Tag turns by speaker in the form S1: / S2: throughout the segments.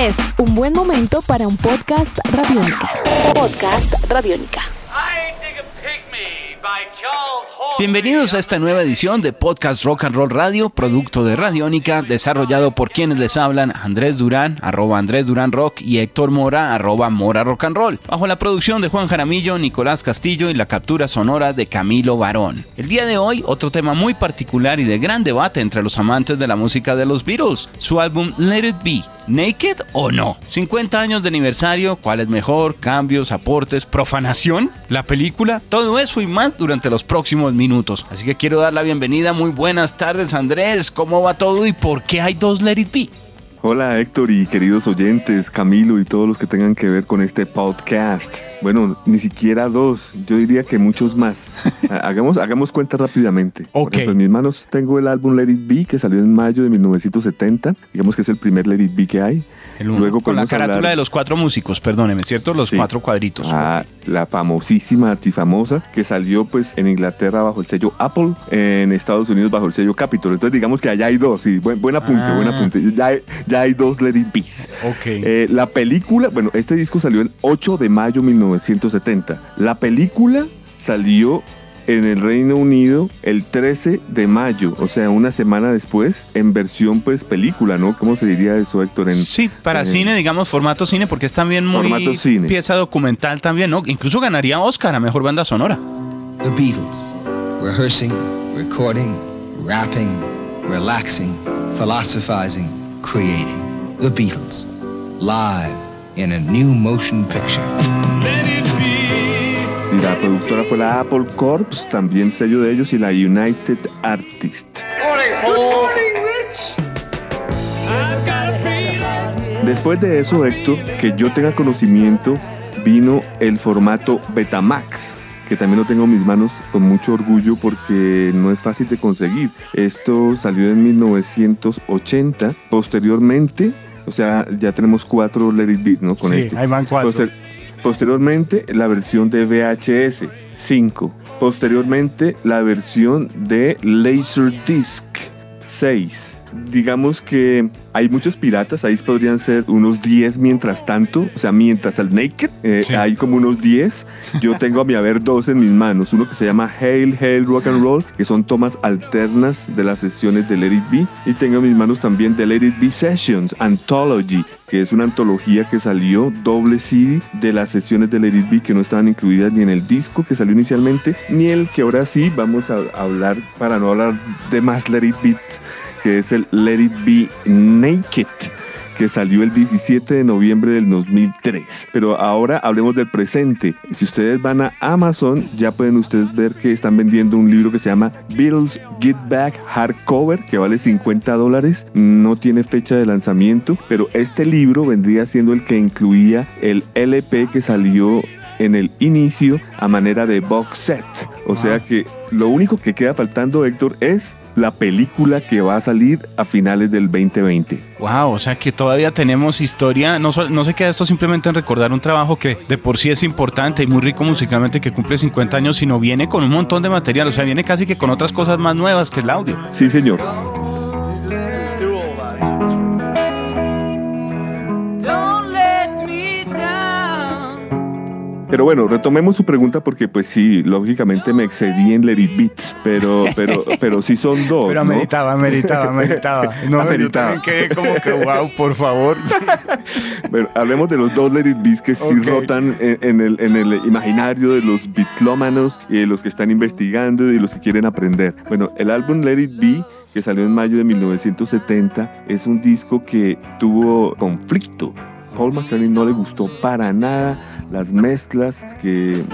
S1: Es un buen momento para un podcast radiónica. Podcast radiónica.
S2: Bienvenidos a esta nueva edición de Podcast Rock and Roll Radio, producto de Radiónica, desarrollado por quienes les hablan Andrés Durán, arroba Andrés Durán Rock y Héctor Mora, arroba Mora Rock and Roll, bajo la producción de Juan Jaramillo, Nicolás Castillo y la captura sonora de Camilo Barón. El día de hoy, otro tema muy particular y de gran debate entre los amantes de la música de los Beatles, su álbum Let It Be, ¿Naked o no? 50 años de aniversario, ¿cuál es mejor? Cambios, aportes, profanación, la película, todo eso y más durante los próximos minutos. Así que quiero dar la bienvenida. Muy buenas tardes, Andrés. ¿Cómo va todo y por qué hay dos Let It Be?
S3: Hola Héctor y queridos oyentes, Camilo y todos los que tengan que ver con este podcast. Bueno, ni siquiera dos, yo diría que muchos más. hagamos, hagamos cuenta rápidamente.
S2: Ok.
S3: Por ejemplo, en mis manos tengo el álbum Let It Be que salió en mayo de 1970. Digamos que es el primer Let It Be que hay.
S2: El uno,
S3: Luego
S2: con la carátula
S3: hablar-
S2: de los cuatro músicos, perdóneme, ¿cierto? Los
S3: Sí.
S2: cuatro cuadritos.
S3: Ah, la famosísima, artifamosa, que salió pues en Inglaterra bajo el sello Apple, en Estados Unidos bajo el sello Capitol. Entonces digamos que allá hay dos, sí, buen, buen apunte,
S2: Ah.
S3: buen apunte. Ya ya hay dos Let It Be's.
S2: Ok.
S3: Eh, la película, bueno, este disco salió el 8 de mayo de 1970. La película salió en el Reino Unido el 13 de mayo, o sea, una semana después, en versión pues película, ¿no? ¿Cómo se diría eso, Héctor? En,
S2: Sí, para
S3: eh,
S2: cine, digamos, formato cine, porque es también muy
S3: Formato cine.
S2: pieza documental también, ¿no? Incluso ganaría Oscar a Mejor Banda Sonora.
S4: The Beatles. Rehearsing, recording, rapping, relaxing, philosophizing, creating. The Beatles. Live in a new motion picture.
S3: Sí, la productora fue la Apple Corps, también sello de ellos, y la United Artists. Después de eso, Héctor, que yo tenga conocimiento, vino el formato Betamax, que también lo tengo en mis manos con mucho orgullo porque no es fácil de conseguir. Esto salió en 1980. Posteriormente, o sea, ya tenemos cuatro Let It Be, ¿no? Con este.
S2: ahí van
S3: Poster- posteriormente, la versión de VHS 5. Posteriormente, la versión de Laserdisc 6. Digamos que hay muchos piratas, ahí podrían ser unos 10 mientras tanto, o sea, mientras el Naked, eh,
S2: Sí.
S3: hay como unos 10. Yo tengo a mi haber dos en mis manos, uno que se llama Hail, Hail Rock and Roll, que son tomas alternas de las sesiones de Let It Be, y tengo en mis manos también The Let It Be Sessions, Anthology, que es una antología que salió doble CD de las sesiones de Let It Be que no estaban incluidas ni en el disco que salió inicialmente, ni el que ahora sí vamos a hablar, para no hablar de más Let It Beats, que es el Let It Be Naked que salió el 17 de noviembre del 2003. Pero ahora hablemos del presente. Si ustedes van a Amazon, ya pueden ustedes ver que están vendiendo un libro que se llama Beatles Get Back Hardcover, que vale 50 dólares. No tiene fecha de lanzamiento, pero este libro vendría siendo el que incluía el LP que salió en el inicio a manera de box set. O sea que lo único que queda faltando, Héctor, es la película que va a salir a finales del 2020.
S2: Wow, o sea que todavía tenemos historia. No, no se queda esto simplemente en recordar un trabajo que de por sí es importante y muy rico musicalmente, que cumple 50 años, sino viene con un montón de material. O sea, viene casi que con otras cosas más nuevas que el audio.
S3: Sí, señor. Pero bueno, retomemos su pregunta porque pues sí, lógicamente me excedí en Let It Beats, pero, pero, pero sí son dos.
S2: Pero
S3: ¿no?
S2: ameritaba, ameritaba, ameritaba. No,
S3: Ameritaba.
S2: yo quedé como que, wow, por favor.
S3: Bueno, hablemos de los dos Let It Be's que sí rotan en, en el, en el imaginario de los bitlómanos y de los que están investigando y de los que quieren aprender. Bueno, el álbum Let It Be que salió en mayo de 1970 es un disco que tuvo conflicto. Paul McCartney no le gustó para nada las mezclas que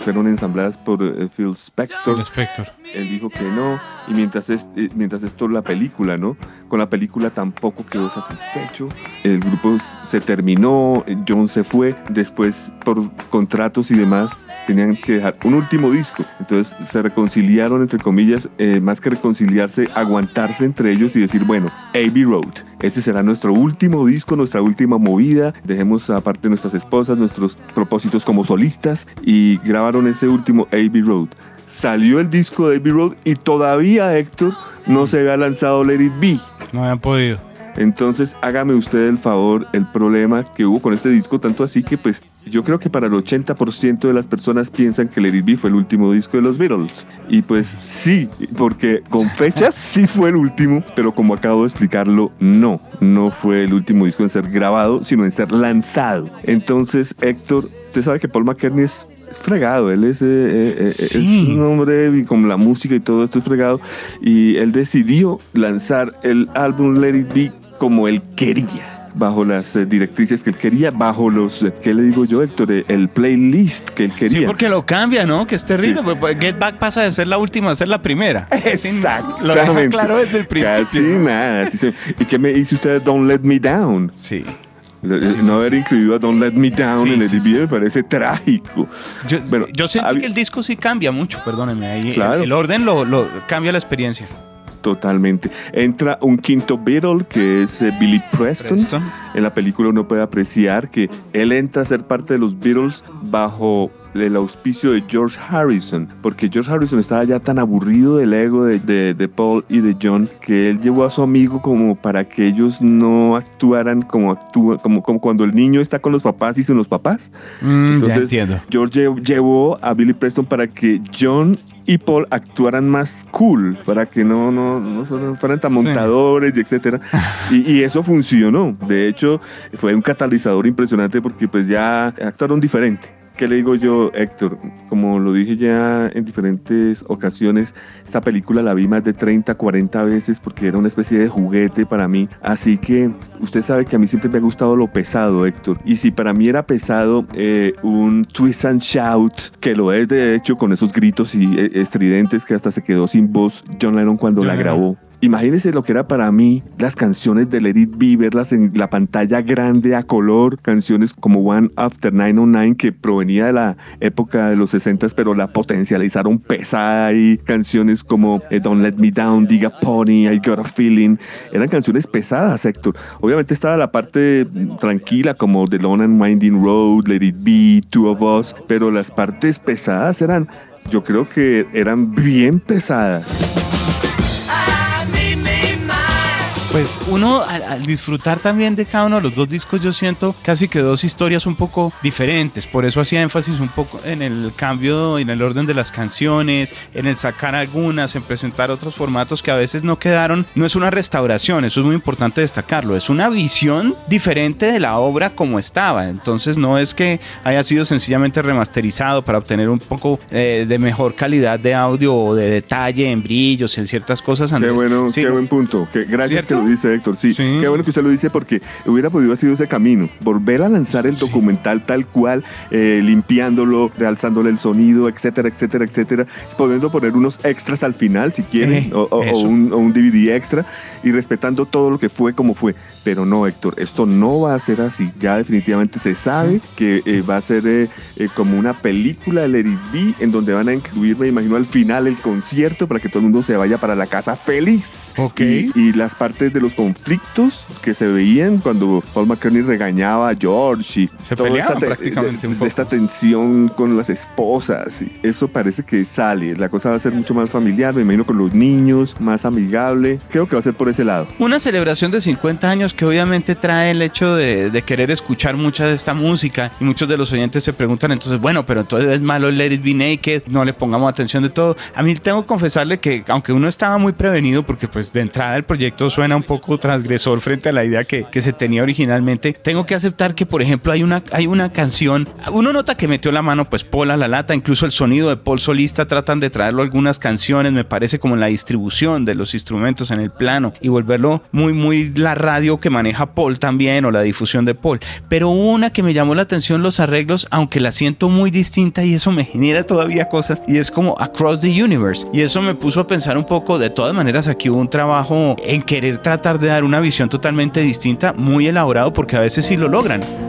S3: fueron ensambladas por eh, Phil Spector.
S2: Spector.
S3: Él dijo que no, y mientras, eh, mientras esto la película, ¿no? Con la película tampoco quedó satisfecho. El grupo se terminó, eh, John se fue, después por contratos y demás tenían que dejar un último disco. Entonces se reconciliaron, entre comillas, eh, más que reconciliarse, aguantarse entre ellos y decir, bueno, Abbey Road, ese será nuestro último disco, nuestra última movida, dejemos aparte nuestras esposas, nuestros propósitos como solistas y grabaron ese último Abbey Road. Salió el disco de Abbey Road y todavía Héctor no se había lanzado Let It Be.
S2: No habían podido.
S3: Entonces, hágame usted el favor, el problema que hubo con este disco, tanto así que pues yo creo que para el 80% de las personas piensan que Let It Be fue el último disco de los Beatles. Y pues sí, porque con fechas sí fue el último, pero como acabo de explicarlo, no, no fue el último disco en ser grabado, sino en ser lanzado. Entonces, Héctor, usted sabe que Paul McCartney es fregado, él es, eh, eh, eh, es, un hombre y con la música y todo esto es fregado y él decidió lanzar el álbum Let It Be como él quería bajo las eh, directrices que él quería, bajo los, eh, ¿qué le digo yo, Héctor? El playlist que él quería.
S2: Sí, porque lo cambia, ¿no? Que es terrible. Pues, pues, Get Back pasa de ser la última a ser la primera.
S3: Exactamente.
S2: Lo deja claro desde el principio.
S3: Casi nada. ¿Y qué me dice usted Don't Let Me Down?
S2: Sí.
S3: No haber incluido a Don't Let Me Down en el video me parece trágico.
S2: Yo, bueno, yo sentí que el disco sí cambia mucho, perdónenme. Ahí claro. el, orden lo, lo cambia la experiencia.
S3: Totalmente. Entra un quinto Beatle que es eh, Billy Preston. En la película uno puede apreciar que él entra a ser parte de los Beatles bajo el auspicio de George Harrison, porque George Harrison estaba ya tan aburrido del ego de, de, Paul y de John que él llevó a su amigo como para que ellos no actuaran como actúan, como, como cuando el niño está con los papás y sin los papás.
S2: Mm, Entonces,
S3: George llevó a Billy Preston para que John y Paul actuaran más cool, para que no, no, no fueran tan montadores y etcétera. Y, y, eso funcionó. De hecho, fue un catalizador impresionante porque pues ya actuaron diferente. ¿Qué le digo yo, Héctor? Como lo dije ya en diferentes ocasiones, esta película la vi más de 30, 40 veces porque era una especie de juguete para mí. Así que usted sabe que a mí siempre me ha gustado lo pesado, Héctor. Y si para mí era pesado eh, un twist and shout, que lo es de hecho con esos gritos y eh, estridentes que hasta se quedó sin voz John Lennon cuando la grabó. Imagínense lo que era para mí las canciones de Let It Be, verlas en la pantalla grande a color, canciones como One After 909 que provenía de la época de los 60 pero la potencializaron pesada y canciones como eh, Don't Let Me Down, Diga Pony, I Got a Feeling, eran canciones pesadas, Héctor. Obviamente estaba la parte tranquila como The Lone and Winding Road, Let It Be, Two of Us, pero las partes pesadas eran, yo creo que eran bien pesadas.
S2: Pues uno al, disfrutar también de cada uno de los dos discos yo siento casi que dos historias un poco diferentes, por eso hacía énfasis un poco en el cambio, en el orden de las canciones, en el sacar algunas, en presentar otros formatos que a veces no quedaron, no es una restauración, eso es muy importante destacarlo, es una visión diferente de la obra como estaba, entonces no es que haya sido sencillamente remasterizado para obtener un poco eh, de mejor calidad de audio o de detalle en brillos, en ciertas cosas.
S3: Qué bueno, qué buen punto, que, gracias que lo dice Héctor. Sí, qué bueno que usted lo dice porque hubiera podido haber sido ese camino. Volver a lanzar el documental tal cual, eh, limpiándolo, realzándole el sonido, etcétera, etcétera, etcétera. Pudiendo poner unos extras al final si quieren, eh, o, un, DVD extra y respetando todo lo que fue como fue. Pero no, Héctor, esto no va a ser así. Ya definitivamente se sabe que eh, va a ser como una película de Larry B en donde van a incluir, me imagino, al final el concierto para que todo el mundo se vaya para la casa feliz.
S2: Ok.
S3: y las partes de los conflictos que se veían cuando Paul McCartney regañaba a George y
S2: se toda esta, prácticamente
S3: esta tensión con las esposas. Y eso parece que sale. La cosa va a ser mucho más familiar, me imagino con los niños, más amigable. Creo que va a ser por ese lado.
S2: Una celebración de 50 años que obviamente trae el hecho de, de querer escuchar mucha de esta música y muchos de los oyentes se preguntan entonces, bueno, pero entonces es malo Let It Be Naked, no le pongamos atención de todo. A mí tengo que confesarle que aunque uno estaba muy prevenido porque pues de entrada el proyecto suena un poco transgresor frente a la idea que, que, se tenía originalmente. Tengo que aceptar que, por ejemplo, hay una, hay una canción, uno nota que metió la mano, pues Paul a la lata, incluso el sonido de Paul solista tratan de traerlo algunas canciones, me parece como la distribución de los instrumentos en el plano y volverlo muy, muy la radio que maneja Paul también o la difusión de Paul. Pero una que me llamó la atención los arreglos, aunque la siento muy distinta y eso me genera todavía cosas y es como Across the Universe. Y eso me puso a pensar un poco, de todas maneras aquí hubo un trabajo en querer tratar de dar una visión totalmente distinta, muy elaborado, porque a veces sí lo logran.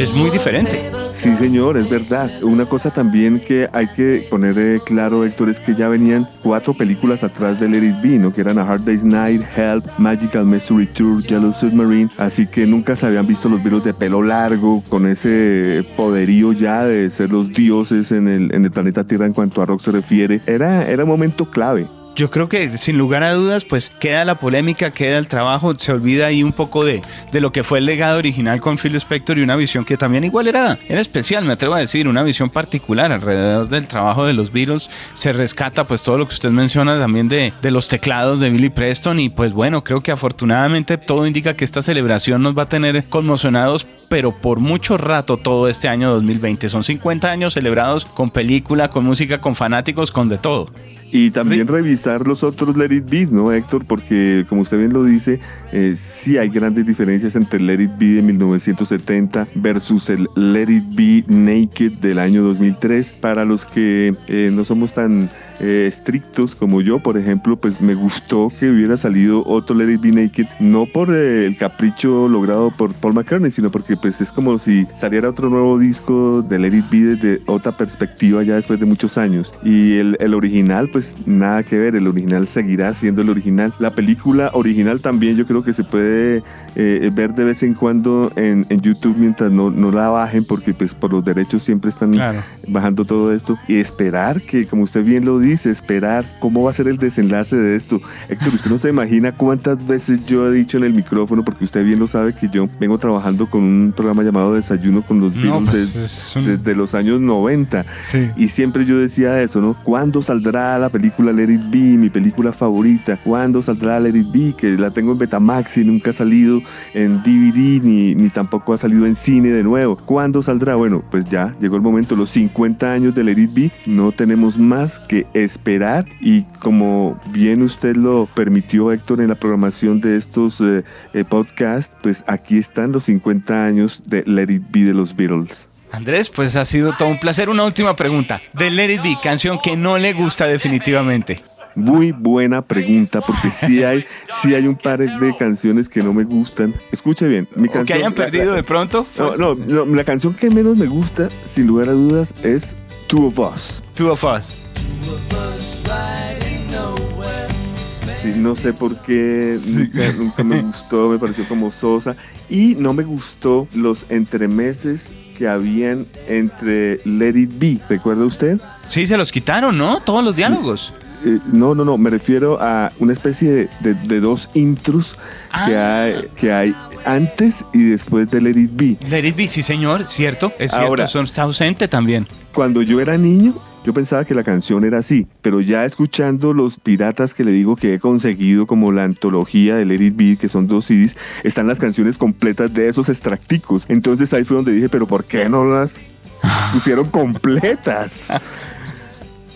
S2: Es muy diferente.
S3: Sí, señor, es verdad. Una cosa también que hay que poner eh, claro, Héctor, es que ya venían cuatro películas atrás de Let It ¿no? Que eran A Hard Day's Night, Help, Magical Mystery Tour, Yellow Submarine. Así que nunca se habían visto los virus de pelo largo, con ese poderío ya de ser los dioses en el, en el planeta Tierra en cuanto a rock se refiere. Era, era un momento clave
S2: yo creo que sin lugar a dudas, pues queda la polémica, queda el trabajo, se olvida ahí un poco de, de lo que fue el legado original con Phil Spector y una visión que también igual era, era especial, me atrevo a decir, una visión particular alrededor del trabajo de los Beatles. Se rescata pues todo lo que usted menciona también de, de los teclados de Billy Preston y pues bueno, creo que afortunadamente todo indica que esta celebración nos va a tener conmocionados, pero por mucho rato todo este año 2020. Son 50 años celebrados con película, con música, con fanáticos, con de todo.
S3: Y también revisar los otros Let It Be, ¿no, Héctor? Porque, como usted bien lo dice, eh, sí hay grandes diferencias entre el Let It Be de 1970 versus el Let It Be Naked del año 2003. Para los que eh, no somos tan eh, estrictos como yo, por ejemplo, pues me gustó que hubiera salido otro Let It Be Naked, no por el capricho logrado por Paul McCartney, sino porque pues es como si saliera otro nuevo disco de Let It Be desde otra perspectiva ya después de muchos años. Y el, original, pues pues, nada que ver, el original seguirá siendo el original. La película original también yo creo que se puede eh, ver de vez en cuando en, YouTube mientras no, no, la bajen porque pues por los derechos siempre están bajando todo esto y esperar que como usted bien lo dice, esperar cómo va a ser el desenlace de esto. Héctor, usted no se imagina cuántas veces yo he dicho en el micrófono porque usted bien lo sabe que yo vengo trabajando con un programa llamado Desayuno con los Beatles pues, desde, los años 90 y siempre yo decía eso, ¿no? ¿Cuándo saldrá la película Let It Be, mi película favorita. ¿Cuándo saldrá Let It Be? Que la tengo en Betamax y nunca ha salido en DVD ni, ni tampoco ha salido en cine de nuevo. ¿Cuándo saldrá? Bueno, pues ya llegó el momento, los 50 años de Let It Be. No tenemos más que esperar y como bien usted lo permitió Héctor en la programación de estos eh, eh, podcasts, pues aquí están los 50 años de Let It Be de los Beatles.
S2: Andrés, pues ha sido todo un placer. Una última pregunta. De Let It Be, canción que no le gusta definitivamente.
S3: Muy buena pregunta, porque sí hay, sí hay un par de canciones que no me gustan. Escuche bien,
S2: mi canción. que hayan perdido de pronto.
S3: No, no, la canción que menos me gusta, sin lugar a dudas, es Two of Us.
S2: Two of Us.
S3: Sí, no sé por qué, nunca, me gustó, me pareció como sosa. Y no me gustó los entremeses que habían entre Let It Be, ¿recuerda usted?
S2: Sí, se los quitaron, ¿no? Todos los diálogos.
S3: Eh, no, no, no, me refiero a una especie de, dos intros que, ah. hay, que hay antes y después de Let It Be.
S2: Let It Be, sí señor, cierto, es cierto, son, está ausente también.
S3: Cuando yo era niño, yo pensaba que la canción era así, pero ya escuchando los piratas que le digo que he conseguido, como la antología de Let It Be, que son dos CDs, están las canciones completas de esos extracticos. Entonces ahí fue donde dije, pero ¿por qué no las pusieron completas?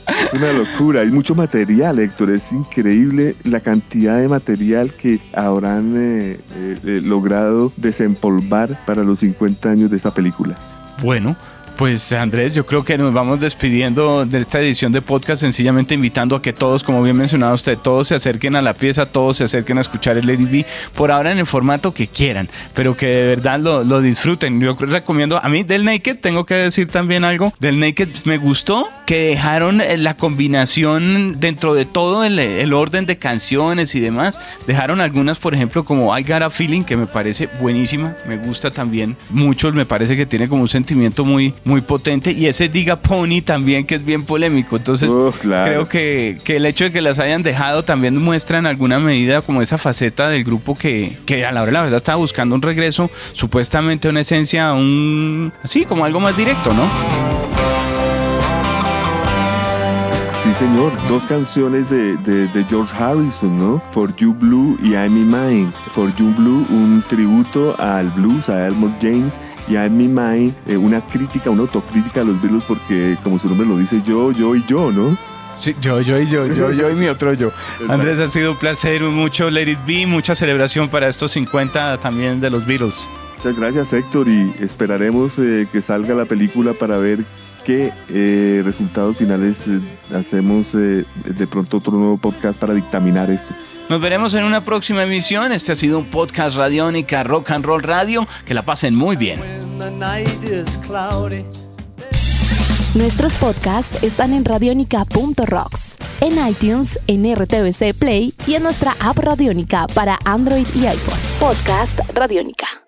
S3: Es una locura, hay mucho material, Héctor, es increíble la cantidad de material que habrán eh, eh, eh, logrado desempolvar para los 50 años de esta película.
S2: Bueno, pues Andrés, yo creo que nos vamos despidiendo de esta edición de podcast, sencillamente invitando a que todos, como bien mencionado usted, todos se acerquen a la pieza, todos se acerquen a escuchar el Lady por ahora en el formato que quieran, pero que de verdad lo, disfruten. Yo recomiendo, a mí del Naked, tengo que decir también algo, del Naked me gustó que dejaron eh, la combinación dentro de todo el, el orden de canciones y demás, dejaron algunas, por ejemplo, como I Got a Feeling, que me parece buenísima, me gusta también mucho, me parece que tiene como un sentimiento muy muy potente y ese Diga Pony también que es bien polémico. Entonces creo que, que, el hecho de que las hayan dejado también muestra en alguna medida como esa faceta del grupo que, que a la hora la verdad estaba buscando un regreso, supuestamente una esencia, un así como algo más directo, ¿no?
S3: Sí, señor. Dos canciones de, de, de, George Harrison, ¿no? For You Blue y I'm in Mine. For You Blue, un tributo al blues, a Elmore James y a mi mind eh, una crítica, una autocrítica a los Beatles porque como su nombre lo dice yo, yo y yo, ¿no?
S2: Sí, yo, yo y yo, yo, yo y mi otro yo. Andrés, ha sido un placer, mucho Let It Be, mucha celebración para estos 50 también de los Beatles.
S3: Muchas gracias Héctor y esperaremos eh, que salga la película para ver qué eh, resultados finales hacemos de pronto otro nuevo podcast para dictaminar esto.
S2: Nos veremos en una próxima emisión. Este ha sido un podcast radiónica Rock and Roll Radio. Que la pasen muy bien.
S1: Nuestros podcasts están en radionica.rocks, en iTunes, en RTVC Play y en nuestra app Radionica para Android y iPhone. Podcast Radionica.